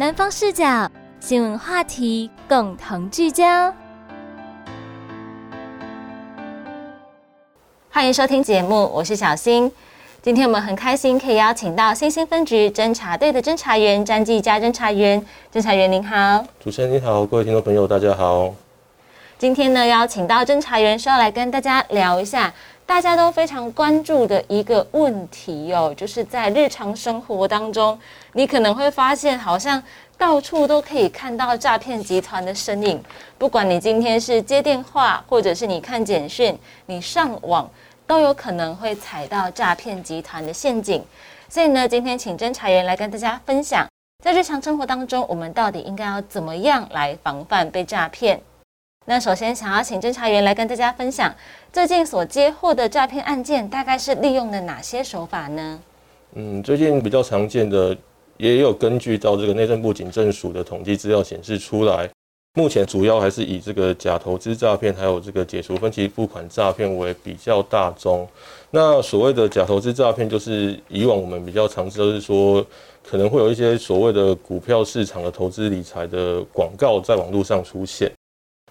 南方视角新闻话题共同聚焦，欢迎收听节目，我是小新。今天我们很开心可以邀请到新兴分局侦查队的侦查员詹继佳侦查员，侦查员您好，主持人你好，各位听众朋友大家好。今天呢邀请到侦查员是要来跟大家聊一下大家都非常关注的一个问题哦，就是在日常生活当中，你可能会发现好像到处都可以看到诈骗集团的身影。不管你今天是接电话，或者是你看简讯，你上网，都有可能会踩到诈骗集团的陷阱。所以呢，今天请侦查员来跟大家分享，在日常生活当中，我们到底应该要怎么样来防范被诈骗。那首先想要请侦查员来跟大家分享，最近所接获的诈骗案件，大概是利用了哪些手法呢？嗯，最近比较常见的，也有根据到这个内政部警政署的统计资料显示出来，目前主要还是以这个假投资诈骗，还有这个解除分期付款诈骗为比较大宗。那所谓的假投资诈骗，就是以往我们比较常知道是说，可能会有一些所谓的股票市场的投资理财的广告在网络上出现。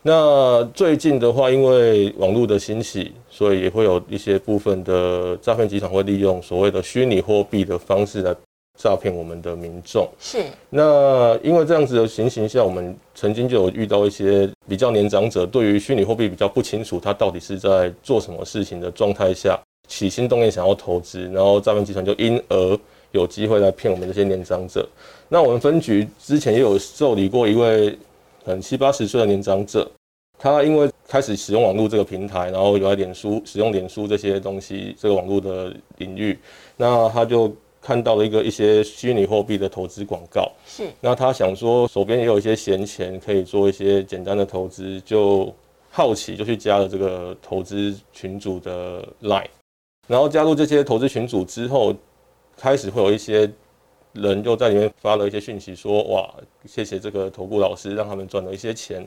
那最近的话，因为网络的兴起，所以也会有一些部分的诈骗集团会利用所谓的虚拟货币的方式来诈骗我们的民众。是。那因为这样子的情形下，我们曾经就有遇到一些比较年长者，对于虚拟货币比较不清楚，他到底是在做什么事情的状态下，起心动念想要投资，然后诈骗集团就因而有机会来骗我们这些年长者。那我们分局之前也有受理过一位。很七八十岁的年长者，他因为开始使用网络这个平台，然后有在脸书使用脸书这些东西，这个网络的领域，那他就看到了一个一些虚拟货币的投资广告。是，那他想说手边也有一些闲钱，可以做一些简单的投资，就好奇就去加了这个投资群组的 line，然后加入这些投资群组之后，开始会有一些。人又在里面发了一些讯息，说哇，谢谢这个投顾老师，让他们赚了一些钱。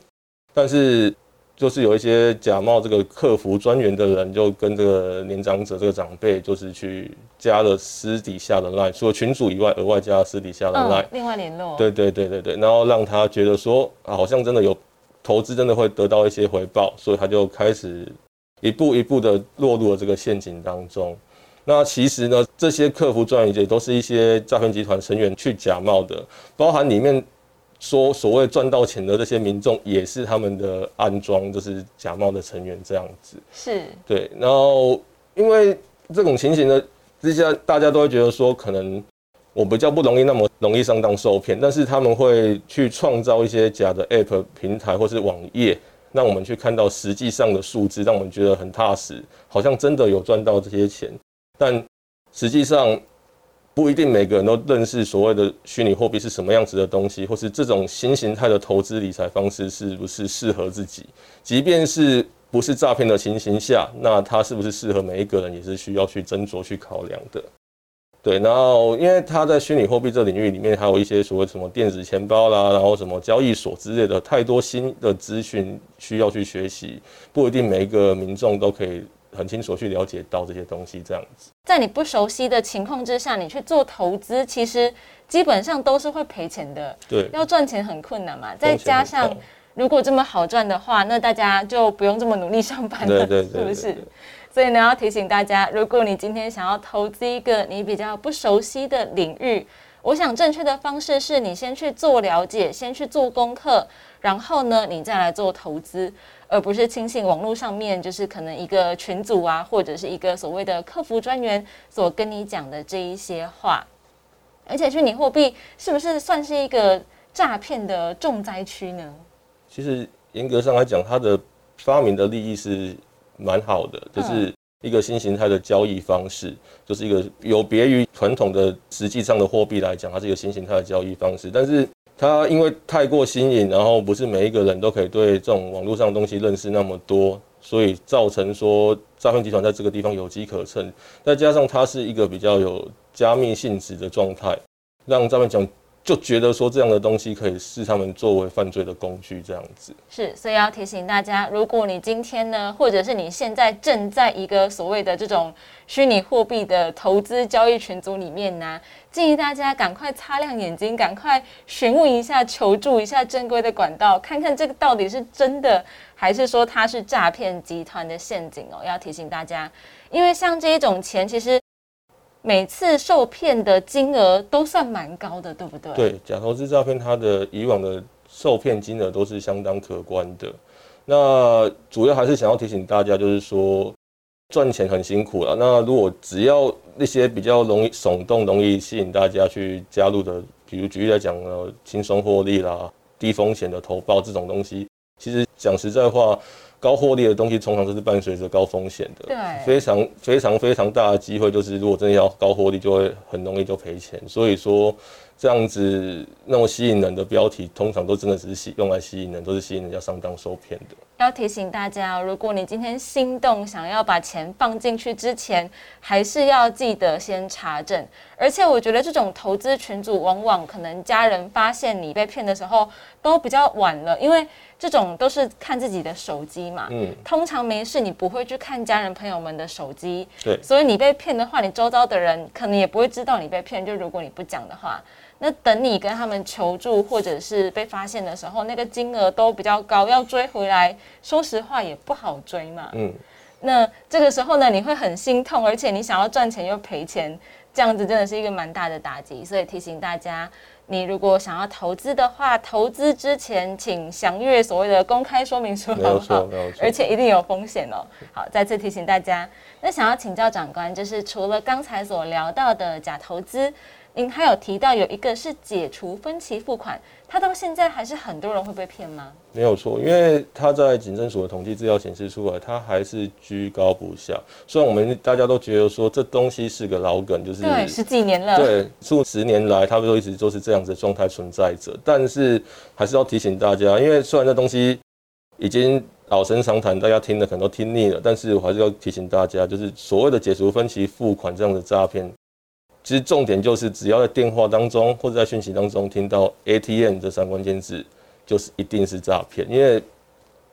但是就是有一些假冒这个客服专员的人，就跟这个年长者这个长辈，就是去加了私底下的 line，除了群主以外，额外加私底下的 line，另外联络。对对对对对，然后让他觉得说啊，好像真的有投资，真的会得到一些回报，所以他就开始一步一步的落入了这个陷阱当中。那其实呢，这些客服专员也都是一些诈骗集团成员去假冒的，包含里面说所谓赚到钱的这些民众，也是他们的安装，就是假冒的成员这样子。是，对。然后因为这种情形呢之下，大家都会觉得说，可能我比较不容易那么容易上当受骗，但是他们会去创造一些假的 App 平台或是网页，让我们去看到实际上的数字，让我们觉得很踏实，好像真的有赚到这些钱。但实际上不一定每个人都认识所谓的虚拟货币是什么样子的东西，或是这种新形态的投资理财方式是不是适合自己。即便是不是诈骗的情形下，那它是不是适合每一个人，也是需要去斟酌去考量的。对，然后因为它在虚拟货币这领域里面，还有一些所谓什么电子钱包啦，然后什么交易所之类的，太多新的资讯需要去学习，不一定每一个民众都可以。很清楚去了解到这些东西，这样子，在你不熟悉的情况之下，你去做投资，其实基本上都是会赔钱的。对，要赚钱很困难嘛。再加上如果这么好赚的话，那大家就不用这么努力上班了，是不是？所以呢，要提醒大家，如果你今天想要投资一个你比较不熟悉的领域，我想正确的方式是你先去做了解，先去做功课，然后呢，你再来做投资。而不是轻信网络上面就是可能一个群组啊，或者是一个所谓的客服专员所跟你讲的这一些话，而且虚拟货币是不是算是一个诈骗的重灾区呢？其实严格上来讲，它的发明的利益是蛮好的，就是一个新形态的交易方式，就是一个有别于传统的实际上的货币来讲，它是一个新形态的交易方式，但是。它因为太过新颖，然后不是每一个人都可以对这种网络上的东西认识那么多，所以造成说诈骗集团在这个地方有机可乘。再加上它是一个比较有加密性质的状态，让诈骗讲就觉得说这样的东西可以视他们作为犯罪的工具，这样子是，所以要提醒大家，如果你今天呢，或者是你现在正在一个所谓的这种虚拟货币的投资交易群组里面呢，建议大家赶快擦亮眼睛，赶快询问一下、求助一下正规的管道，看看这个到底是真的，还是说它是诈骗集团的陷阱哦。要提醒大家，因为像这一种钱，其实。每次受骗的金额都算蛮高的，对不对？对，假投资诈骗，它的以往的受骗金额都是相当可观的。那主要还是想要提醒大家，就是说赚钱很辛苦了。那如果只要那些比较容易耸动、容易吸引大家去加入的，比如举例来讲呢，轻松获利啦、低风险的投报这种东西，其实讲实在话。高获利的东西通常都是伴随着高风险的，对，非常非常非常大的机会就是，如果真的要高获利，就会很容易就赔钱。所以说，这样子那么吸引人的标题，通常都真的只是吸用来吸引人，都是吸引人家上当受骗的。要提醒大家，如果你今天心动想要把钱放进去之前，还是要记得先查证。而且我觉得这种投资群组，往往可能家人发现你被骗的时候，都比较晚了，因为。这种都是看自己的手机嘛，嗯，通常没事你不会去看家人朋友们的手机，对，所以你被骗的话，你周遭的人可能也不会知道你被骗。就如果你不讲的话，那等你跟他们求助或者是被发现的时候，那个金额都比较高，要追回来，说实话也不好追嘛，嗯，那这个时候呢，你会很心痛，而且你想要赚钱又赔钱，这样子真的是一个蛮大的打击，所以提醒大家。你如果想要投资的话，投资之前请详阅所谓的公开说明书，好不好？而且一定有风险哦。好，再次提醒大家。那想要请教长官，就是除了刚才所聊到的假投资。您还有提到有一个是解除分期付款，它到现在还是很多人会被骗吗？没有错，因为他在警政署的统计资料显示出来，它还是居高不下。虽然我们大家都觉得说这东西是个老梗，就是对十几年了，对数十年来，他们都一直都是这样子的状态存在着。但是还是要提醒大家，因为虽然这东西已经老生常谈，大家听的可能都听腻了，但是我还是要提醒大家，就是所谓的解除分期付款这样的诈骗。其实重点就是，只要在电话当中或者在讯息当中听到 ATM 这三关键字，就是一定是诈骗。因为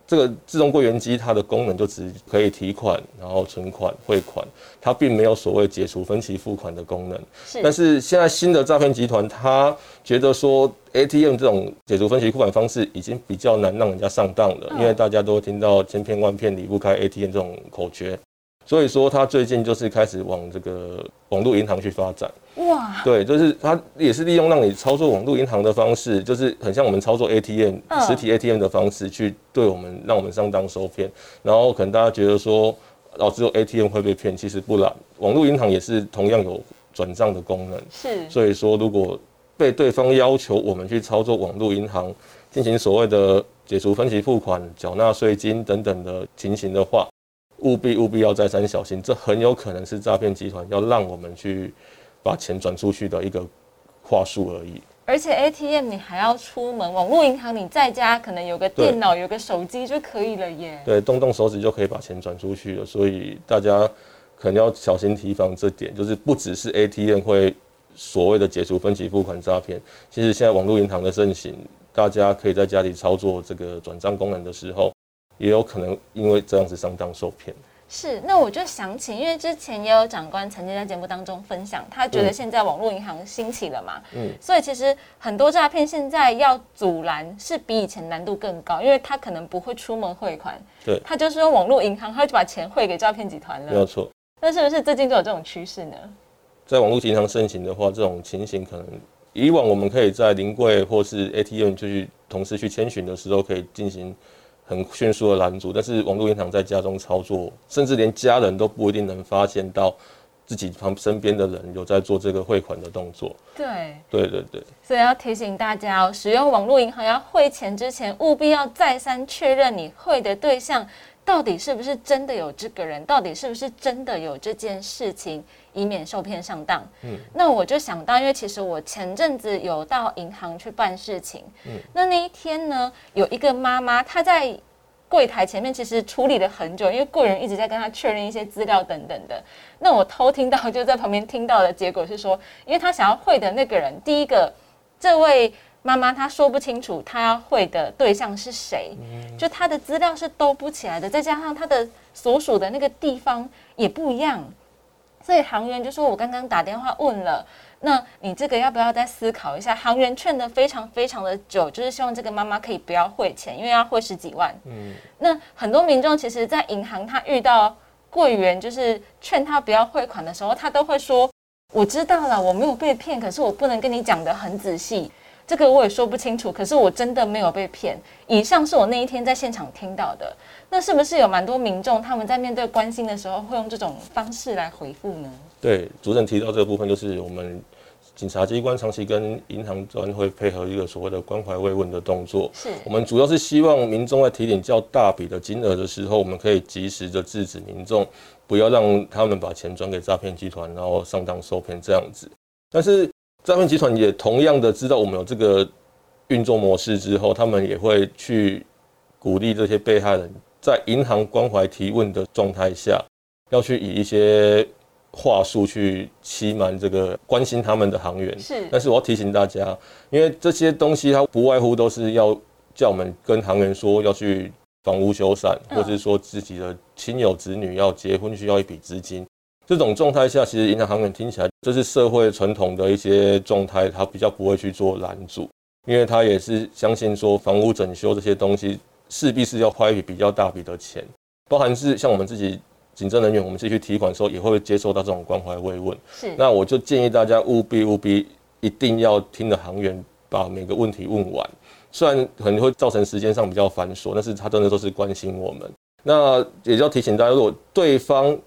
这个自动柜员机它的功能就只可以提款，然后存款、汇款，它并没有所谓解除分期付款的功能。是。但是现在新的诈骗集团，他觉得说 ATM 这种解除分期付款方式已经比较难让人家上当了，因为大家都听到千骗万骗离不开 ATM 这种口诀。所以说，他最近就是开始往这个网络银行去发展。哇，对，就是他也是利用让你操作网络银行的方式，就是很像我们操作 ATM 实体 ATM 的方式去对我们，让我们上当受骗。然后可能大家觉得说，哦，只有 ATM 会被骗，其实不然，网络银行也是同样有转账的功能。是，所以说，如果被对方要求我们去操作网络银行，进行所谓的解除分期付款、缴纳税金等等的情形的话，务必务必要再三小心，这很有可能是诈骗集团要让我们去把钱转出去的一个话术而已。而且 ATM 你还要出门，网络银行你在家可能有个电脑、有个手机就可以了耶。对，动动手指就可以把钱转出去了。所以大家可能要小心提防这点，就是不只是 ATM 会所谓的解除分期付款诈骗，其实现在网络银行的盛行，大家可以在家里操作这个转账功能的时候。也有可能因为这样子上当受骗。是，那我就想起，因为之前也有长官曾经在节目当中分享，他觉得现在网络银行兴起了嘛，嗯，所以其实很多诈骗现在要阻拦是比以前难度更高，因为他可能不会出门汇款，对，他就是用网络银行，他就把钱汇给诈骗集团了，没有错。那是不是最近就有这种趋势呢？在网络银行盛行的话，这种情形可能以往我们可以在临柜或是 ATM 就去同时去签询的时候可以进行。很迅速的拦阻，但是网络银行在家中操作，甚至连家人都不一定能发现到自己旁身边的人有在做这个汇款的动作。对，对对对。所以要提醒大家哦，使用网络银行要汇钱之前，务必要再三确认你汇的对象到底是不是真的有这个人，到底是不是真的有这件事情，以免受骗上当。嗯，那我就想到，因为其实我前阵子有到银行去办事情，嗯，那那一天呢，有一个妈妈她在柜台前面其实处理了很久，因为柜员一直在跟她确认一些资料等等的。那我偷听到就在旁边听到的结果是说，因为她想要汇的那个人，第一个这位。妈妈她说不清楚她要会的对象是谁，就她的资料是兜不起来的，再加上她的所属的那个地方也不一样，所以行员就说：“我刚刚打电话问了，那你这个要不要再思考一下？”行员劝的非常非常的久，就是希望这个妈妈可以不要汇钱，因为要汇十几万。嗯，那很多民众其实，在银行他遇到柜员就是劝他不要汇款的时候，他都会说：“我知道了，我没有被骗，可是我不能跟你讲的很仔细。”这个我也说不清楚，可是我真的没有被骗。以上是我那一天在现场听到的。那是不是有蛮多民众他们在面对关心的时候，会用这种方式来回复呢？对，主持人提到这个部分，就是我们警察机关长期跟银行端会配合一个所谓的关怀慰问的动作。是我们主要是希望民众在提领较大笔的金额的时候，我们可以及时的制止民众，不要让他们把钱转给诈骗集团，然后上当受骗这样子。但是。诈骗集团也同样的知道我们有这个运作模式之后，他们也会去鼓励这些被害人，在银行关怀提问的状态下，要去以一些话术去欺瞒这个关心他们的行员。是，但是我要提醒大家，因为这些东西它不外乎都是要叫我们跟行员说要去房屋修缮，或者是说自己的亲友子女要结婚需要一笔资金。这种状态下，其实银行行员听起来就是社会传统的一些状态，他比较不会去做拦阻，因为他也是相信说房屋整修这些东西势必是要花一笔比较大笔的钱，包含是像我们自己警政人员，我们自己去提款的时候也会接受到这种关怀慰问。是，那我就建议大家务必务必一定要听的行员把每个问题问完，虽然可能会造成时间上比较繁琐，但是他真的都是关心我们。那也要提醒大家，如果对方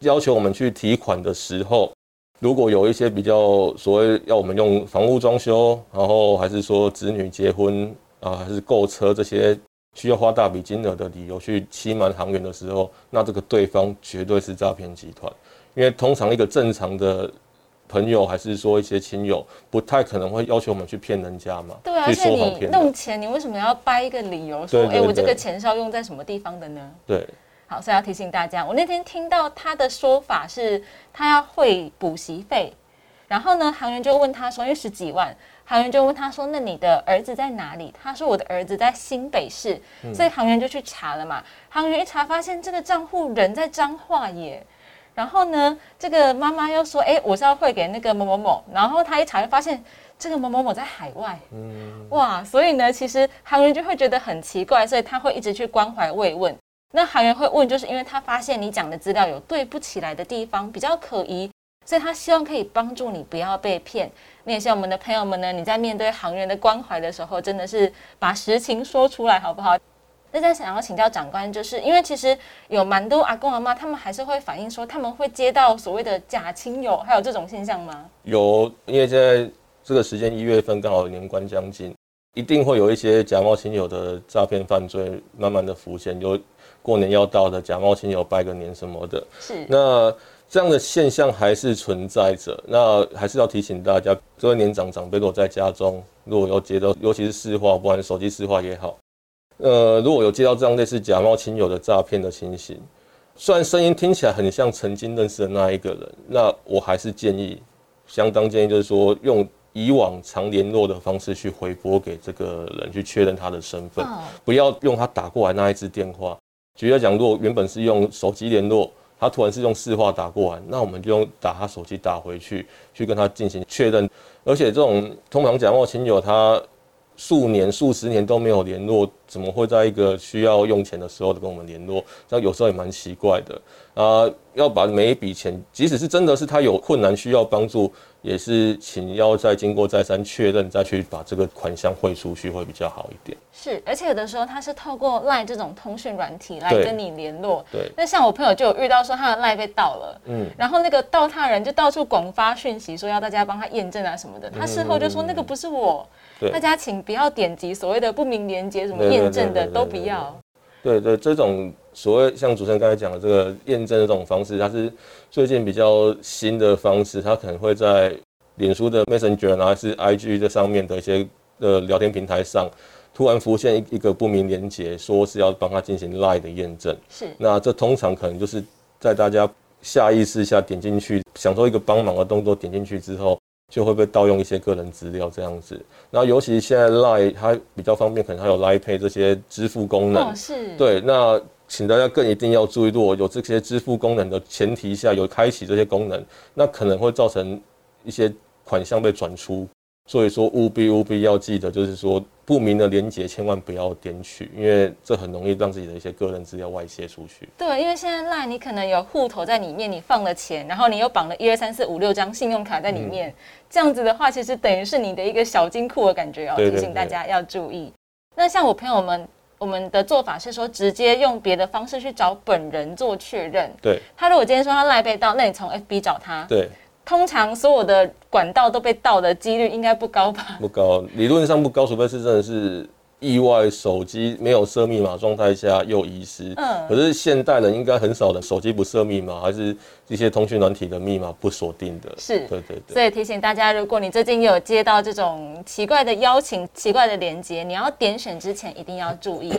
要求我们去提款的时候，如果有一些比较所谓要我们用房屋装修，然后还是说子女结婚啊，还是购车这些需要花大笔金额的理由去欺瞒行员的时候，那这个对方绝对是诈骗集团。因为通常一个正常的朋友，还是说一些亲友，不太可能会要求我们去骗人家嘛。对啊，而且你弄钱，你为什么要掰一个理由说，哎，我这个钱是要用在什么地方的呢？对。好，所以要提醒大家，我那天听到他的说法是，他要汇补习费，然后呢，行员就问他说，因为十几万，行员就问他说，那你的儿子在哪里？他说我的儿子在新北市，所以行员就去查了嘛。行员一查发现这个账户人在彰化耶，然后呢，这个妈妈又说，哎，我是要汇给那个某某某，然后他一查就发现这个某某某在海外，嗯，哇，所以呢，其实行员就会觉得很奇怪，所以他会一直去关怀慰问。那行员会问，就是因为他发现你讲的资料有对不起来的地方，比较可疑，所以他希望可以帮助你不要被骗。那也希望我们的朋友们呢，你在面对行员的关怀的时候，真的是把实情说出来，好不好？那在想要请教长官，就是因为其实有蛮多阿公阿妈，他们还是会反映说，他们会接到所谓的假亲友，还有这种现象吗？有，因为现在这个时间一月份刚好年关将近，一定会有一些假冒亲友的诈骗犯罪慢慢的浮现，有。过年要到的，假冒亲友拜个年什么的，是那这样的现象还是存在着。那还是要提醒大家，各位年长长辈如果在家中，如果有接到，尤其是市话，不管手机市话也好，呃，如果有接到这样类似假冒亲友的诈骗的情形，虽然声音听起来很像曾经认识的那一个人，那我还是建议，相当建议就是说，用以往常联络的方式去回拨给这个人，去确认他的身份，不要用他打过来那一支电话。举例讲，如果原本是用手机联络，他突然是用市话打过来，那我们就用打他手机打回去，去跟他进行确认。而且这种通常假冒亲友，他数年、数十年都没有联络，怎么会在一个需要用钱的时候跟我们联络？这样有时候也蛮奇怪的啊。要把每一笔钱，即使是真的是他有困难需要帮助。也是，请要再经过再三确认，再去把这个款项汇出去会比较好一点。是，而且有的时候他是透过赖这种通讯软体来跟你联络。对。那像我朋友就有遇到说他的赖被盗了，嗯，然后那个盗他人就到处广发讯息，说要大家帮他验证啊什么的。他事后就说那个不是我，大家请不要点击所谓的不明连接，什么验证的都不要。对对，这种所谓像主持人刚才讲的这个验证的这种方式，它是最近比较新的方式，它可能会在脸书的 Messenger 还是 IG 这上面的一些的聊天平台上，突然浮现一一个不明连接，说是要帮他进行 Line 的验证。是，那这通常可能就是在大家下意识下点进去，想做一个帮忙的动作，点进去之后。就会被盗用一些个人资料这样子，然后尤其现在 Line 它比较方便，可能还有 Line Pay 这些支付功能。哦，是。对，那请大家更一定要注意，如果有这些支付功能的前提下，有开启这些功能，那可能会造成一些款项被转出。所以说务必务必要记得，就是说不明的连接千万不要点取，因为这很容易让自己的一些个人资料外泄出去。对，因为现在 Line 你可能有户头在里面，你放了钱，然后你又绑了一二三四五六张信用卡在里面，这样子的话，其实等于是你的一个小金库的感觉哦。提醒大家要注意。那像我朋友们，我们的做法是说，直接用别的方式去找本人做确认。对。他如果今天说他赖被盗，那你从 FB 找他。对。通常所有的管道都被盗的几率应该不高吧？不高，理论上不高，除非是真的是意外手机没有设密码状态下又遗失。嗯，可是现代人应该很少的手机不设密码，还是一些通讯软体的密码不锁定的。是，对对对。所以提醒大家，如果你最近有接到这种奇怪的邀请、奇怪的连接，你要点选之前一定要注意。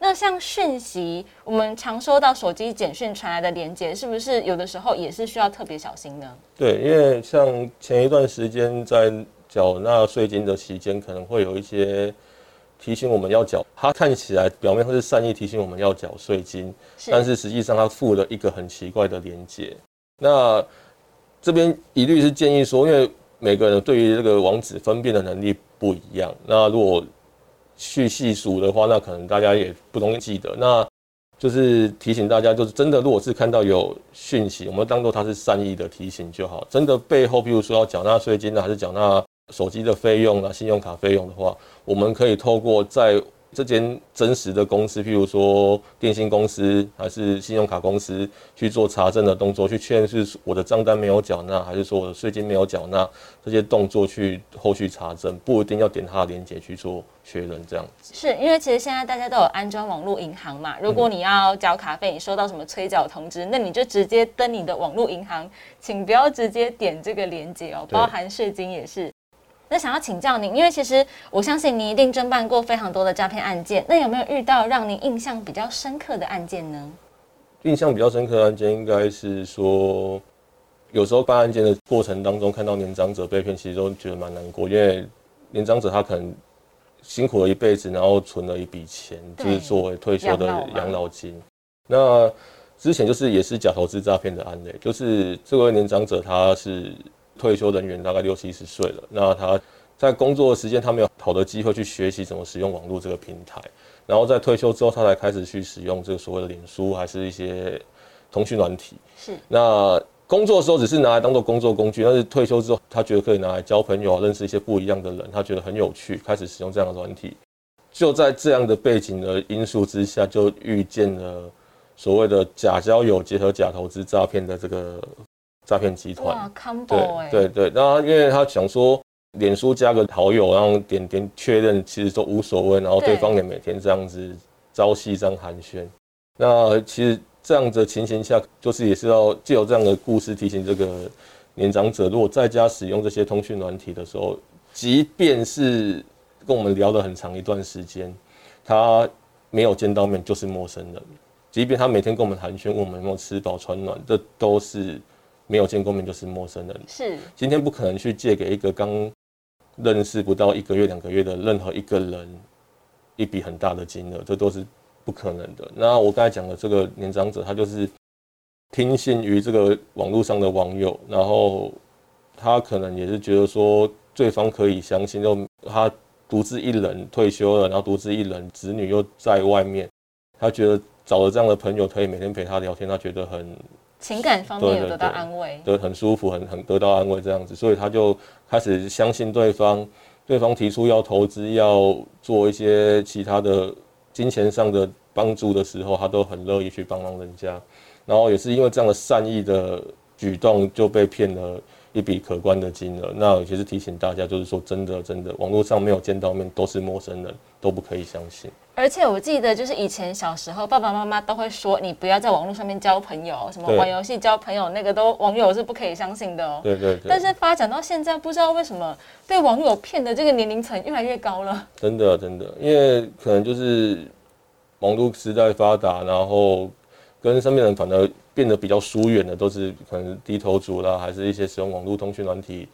那像讯息，我们常收到手机简讯传来的连接，是不是有的时候也是需要特别小心呢？对，因为像前一段时间在缴纳税金的期间，可能会有一些提醒我们要缴，它看起来表面会是善意提醒我们要缴税金，但是实际上它附了一个很奇怪的连接。那这边一律是建议说，因为每个人对于这个网址分辨的能力不一样，那如果去细数的话，那可能大家也不容易记得。那就是提醒大家，就是真的，如果是看到有讯息，我们当做他是善意的提醒就好。真的背后，譬如说要缴纳税金的，还是缴纳手机的费用啊、信用卡费用的话，我们可以透过在。这间真实的公司，譬如说电信公司还是信用卡公司，去做查证的动作，去确认是我的账单没有缴纳，还是说我的税金没有缴纳，这些动作去后续查证，不一定要点他的链接去做确认，这样子。是因为其实现在大家都有安装网络银行嘛，如果你要缴卡费，你收到什么催缴通知，那你就直接登你的网络银行，请不要直接点这个链接哦，包含税金也是。那想要请教您，因为其实我相信您一定侦办过非常多的诈骗案件，那有没有遇到让您印象比较深刻的案件呢？印象比较深刻的案件应该是说，有时候办案件的过程当中，看到年长者被骗，其实都觉得蛮难过，因为年长者他可能辛苦了一辈子，然后存了一笔钱，就是作为退休的养老金。那之前就是也是假投资诈骗的案例，就是这位年长者他是。退休人员大概六七十岁了，那他在工作的时间，他没有好的机会去学习怎么使用网络这个平台。然后在退休之后，他才开始去使用这个所谓的脸书，还是一些通讯软体。是。那工作的时候只是拿来当做工作工具，但是退休之后，他觉得可以拿来交朋友，认识一些不一样的人，他觉得很有趣，开始使用这样的软体。就在这样的背景的因素之下，就遇见了所谓的假交友结合假投资诈骗的这个。诈骗集团，对对对，那因为他想说，脸书加个好友，然后点点确认，其实都无所谓，然后对方也每天这样子朝夕这样寒暄。那其实这样的情形下，就是也是要借由这样的故事提醒这个年长者，如果在家使用这些通讯软体的时候，即便是跟我们聊了很长一段时间，他没有见到面就是陌生人，即便他每天跟我们寒暄，问我们有没有吃饱穿暖，这都是。没有见过面就是陌生人，是今天不可能去借给一个刚认识不到一个月、两个月的任何一个人一笔很大的金额，这都是不可能的。那我刚才讲的这个年长者，他就是听信于这个网络上的网友，然后他可能也是觉得说对方可以相信，就他独自一人退休了，然后独自一人，子女又在外面，他觉得找了这样的朋友可以每天陪他聊天，他觉得很。情感方面有得到安慰，对，很舒服，很很得到安慰这样子，所以他就开始相信对方。对方提出要投资、要做一些其他的金钱上的帮助的时候，他都很乐意去帮忙人家。然后也是因为这样的善意的举动，就被骗了一笔可观的金额。那其实提醒大家，就是说真的，真的，网络上没有见到面都是陌生人，都不可以相信。而且我记得，就是以前小时候，爸爸妈妈都会说，你不要在网络上面交朋友，什么玩游戏交朋友，那个都网友是不可以相信的哦。对对对。但是发展到现在，不知道为什么被网友骗的这个年龄层越来越高了。真的真的，因为可能就是网络时代发达，然后跟身边人反而变得比较疏远的，都是可能低头族啦，还是一些使用网络通讯软体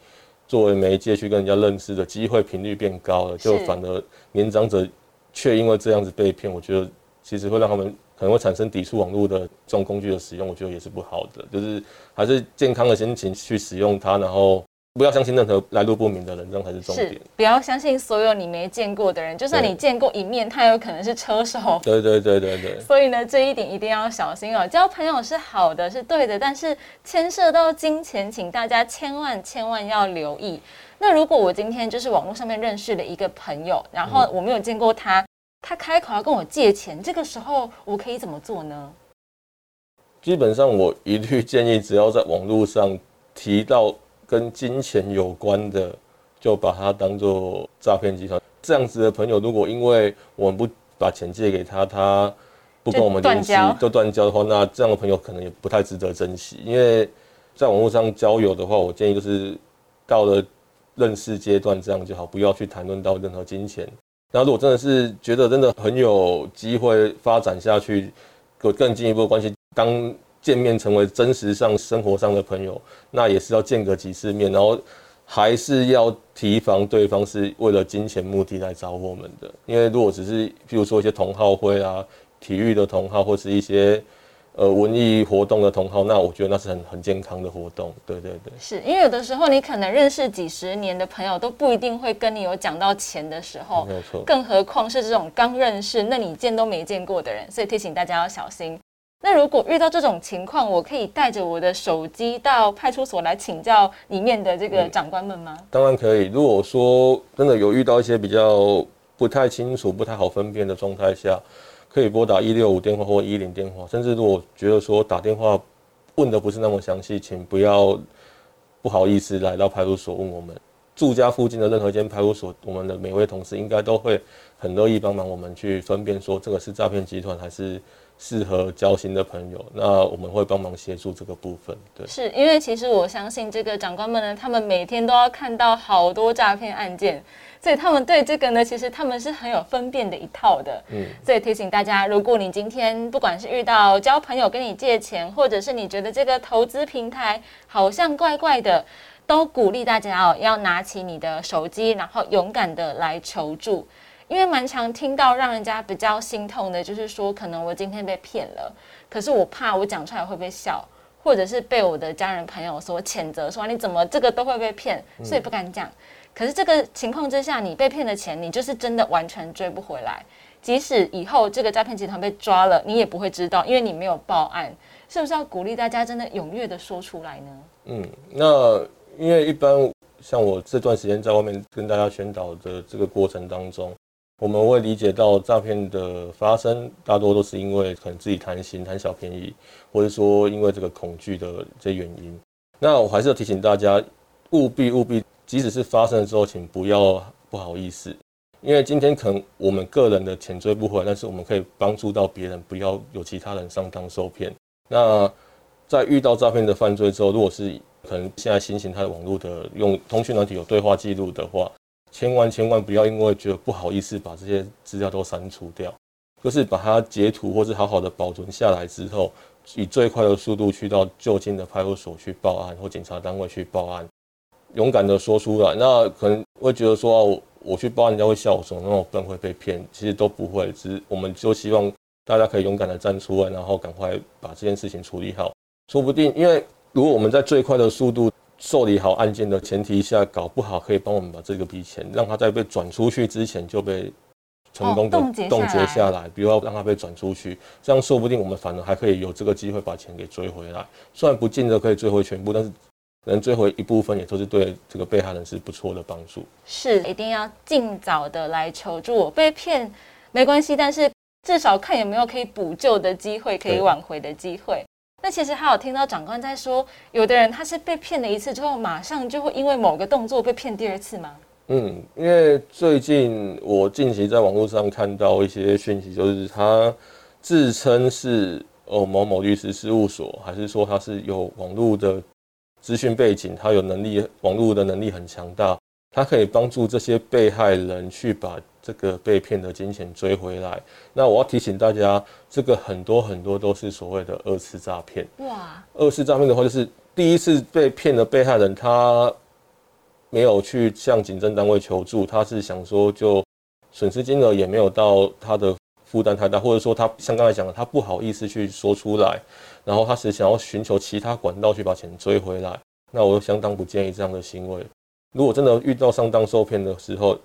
作为媒介去跟人家认识的机会频率变高了，就反而年长者却因为这样子被骗，我觉得其实会让他们可能会产生抵触网络的这种工具的使用，我觉得也是不好的，就是还是健康的心情去使用它，然后。不要相信任何来路不明的人，这样才是重点。不要相信所有你没见过的人，就算你见过一面，他有可能是车手。对对对对对。所以呢，这一点一定要小心哦。交朋友是好的，是对的，但是牵涉到金钱，请大家千万千万要留意。那如果我今天就是网络上面认识的一个朋友，然后我没有见过他，他开口要跟我借钱，这个时候我可以怎么做呢？基本上，我一律建议，只要在网络上提到。跟金钱有关的，就把它当做诈骗集团。这样子的朋友，如果因为我们不把钱借给他，他不跟我们联系，就断交的话，那这样的朋友可能也不太值得珍惜。因为在网络上交友的话，我建议就是到了认识阶段这样就好，不要去谈论到任何金钱。那如果真的是觉得真的很有机会发展下去，有更进一步的关系，当。见面成为真实上生活上的朋友，那也是要见个几次面，然后还是要提防对方是为了金钱目的来找我们的。因为如果只是譬如说一些同好会啊、体育的同好，或是一些呃文艺活动的同好，那我觉得那是很很健康的活动。对对对，是因为有的时候你可能认识几十年的朋友都不一定会跟你有讲到钱的时候，没错，更何况是这种刚认识，那你见都没见过的人，所以提醒大家要小心。那如果遇到这种情况，我可以带着我的手机到派出所来请教里面的这个长官们吗？当然可以。如果说真的有遇到一些比较不太清楚、不太好分辨的状态下，可以拨打一六五电话或一零电话。甚至如果觉得说打电话问的不是那么详细，请不要不好意思来到派出所问我们。住家附近的任何一间派出所，我们的每位同事应该都会很乐意帮忙我们去分辨说这个是诈骗集团还是。适合交心的朋友，那我们会帮忙协助这个部分。对，是因为其实我相信这个长官们呢，他们每天都要看到好多诈骗案件，所以他们对这个呢，其实他们是很有分辨的一套的。嗯，所以提醒大家，如果你今天不管是遇到交朋友跟你借钱，或者是你觉得这个投资平台好像怪怪的，都鼓励大家哦，要拿起你的手机，然后勇敢的来求助。因为蛮常听到让人家比较心痛的，就是说可能我今天被骗了，可是我怕我讲出来会被笑，或者是被我的家人朋友所谴责，说你怎么这个都会被骗，所以不敢讲。可是这个情况之下，你被骗的钱，你就是真的完全追不回来。即使以后这个诈骗集团被抓了，你也不会知道，因为你没有报案。是不是要鼓励大家真的踊跃的说出来呢？嗯，那因为一般像我这段时间在外面跟大家宣导的这个过程当中。我们会理解到诈骗的发生，大多都是因为可能自己贪心、贪小便宜，或者说因为这个恐惧的这些原因。那我还是要提醒大家，务必务必，即使是发生了之后，请不要不好意思，因为今天可能我们个人的钱追不回，但是我们可以帮助到别人，不要有其他人上当受骗。那在遇到诈骗的犯罪之后，如果是可能现在新型态网络的用通讯软体有对话记录的话，千万千万不要因为觉得不好意思把这些资料都删除掉，就是把它截图或是好好的保存下来之后，以最快的速度去到就近的派出所去报案或警察单位去报案，勇敢的说出来。那可能会觉得说哦，我去报案人家会笑我说那么笨会被骗，其实都不会，只是我们就希望大家可以勇敢的站出来，然后赶快把这件事情处理好。说不定因为如果我们在最快的速度。受理好案件的前提下，搞不好可以帮我们把这个笔钱，让他在被转出去之前就被成功的冻结下来。比如要让他被转出去，这样说不定我们反而还可以有这个机会把钱给追回来。虽然不见得可以追回全部，但是能追回一部分，也都是对这个被害人是不错的帮助。是，一定要尽早的来求助。我被骗没关系，但是至少看有没有可以补救的机会，可以挽回的机会。那其实还有听到长官在说，有的人他是被骗了一次之后，马上就会因为某个动作被骗第二次吗？嗯，因为最近我近期在网络上看到一些讯息，就是他自称是哦某某律师事务所，还是说他是有网络的资讯背景，他有能力，网络的能力很强大，他可以帮助这些被害人去把这个被骗的金钱追回来。那我要提醒大家，这个很多很多都是所谓的二次诈骗。哇，二次诈骗的话，就是第一次被骗的被害人他。没有去向警政单位求助，他是想说就损失金额也没有到他的负担太大，或者说他像刚才讲的，他不好意思去说出来，然后他是想要寻求其他管道去把钱追回来。那我相当不建议这样的行为。如果真的遇到上当受骗的时候，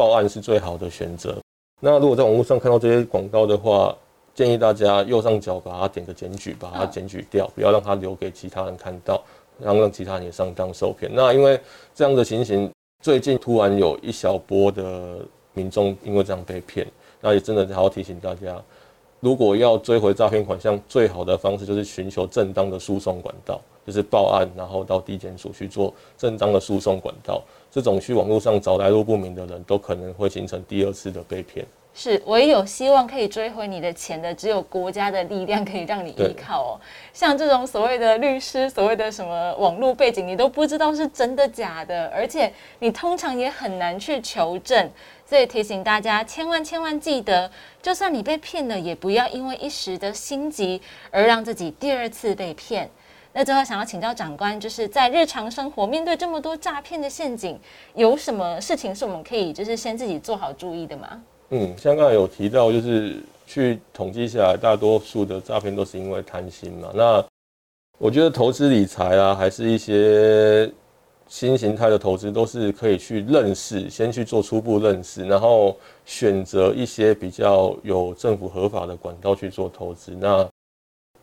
报案是最好的选择。那如果在网络上看到这些广告的话，建议大家右上角把它点个检举，把它检举掉，不要让它留给其他人看到。然后让其他人也上当受骗。那因为这样的情形，最近突然有一小波的民众因为这样被骗，那也真的还要提醒大家，如果要追回诈骗款项，最好的方式就是寻求正当的诉讼管道，就是报案，然后到地检署去做正当的诉讼管道。这种去网络上找来路不明的人，都可能会形成第二次的被骗。是唯有希望可以追回你的钱的，只有国家的力量可以让你依靠哦。像这种所谓的律师，所谓的什么网络背景，你都不知道是真的假的，而且你通常也很难去求证。所以提醒大家，千万千万记得，就算你被骗了，也不要因为一时的心急而让自己第二次被骗。那最后想要请教长官，就是在日常生活面对这么多诈骗的陷阱，有什么事情是我们可以就是先自己做好注意的吗？嗯，像刚才有提到，就是去统计下来，大多数的诈骗都是因为贪心嘛。那我觉得投资理财啊，还是一些新形态的投资，都是可以去认识，先去做初步认识，然后选择一些比较有政府合法的管道去做投资。那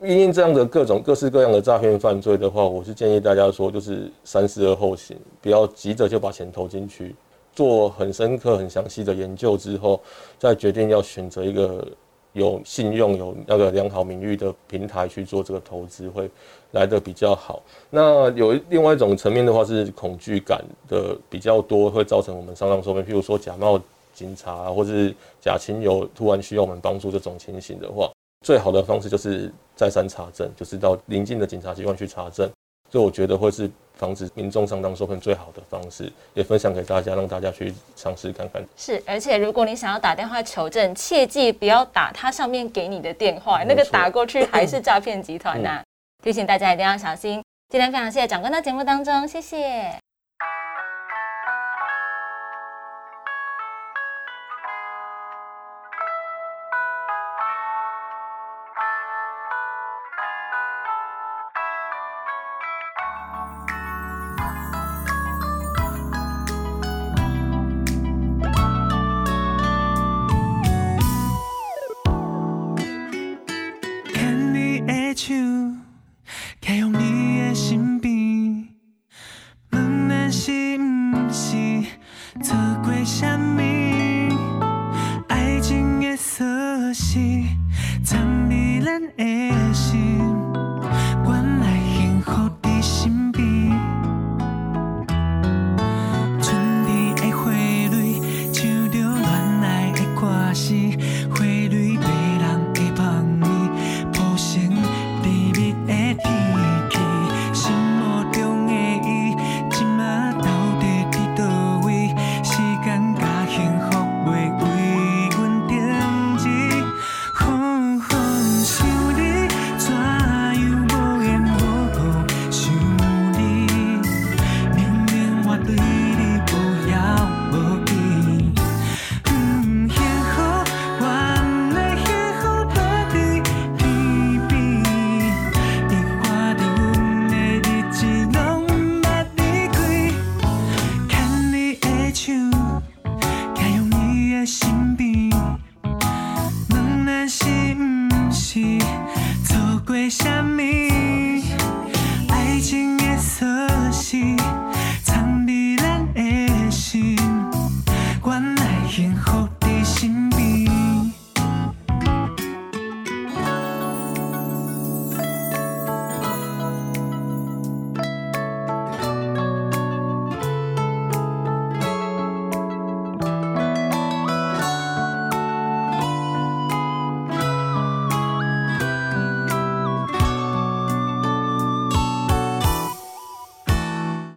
因为这样的各种各式各样的诈骗犯罪的话，我是建议大家说，就是三思而后行，不要急着就把钱投进去。做很深刻、很详细的研究之后，再决定要选择一个有信用、有那个良好名誉的平台去做这个投资，会来的比较好。那有另外一种层面的话，是恐惧感的比较多，会造成我们上当受骗。譬如说假冒警察，或是假亲友突然需要我们帮助这种情形的话，最好的方式就是再三查证，就是到邻近的警察机关去查证。所以我觉得会是。防止民众上当受骗最好的方式，也分享给大家，让大家去尝试看看。是，而且如果你想要打电话求证，切记不要打他上面给你的电话，那个打过去还是诈骗集团呐。提醒大家一定要小心。今天非常谢谢长官到节目当中，谢谢。choose.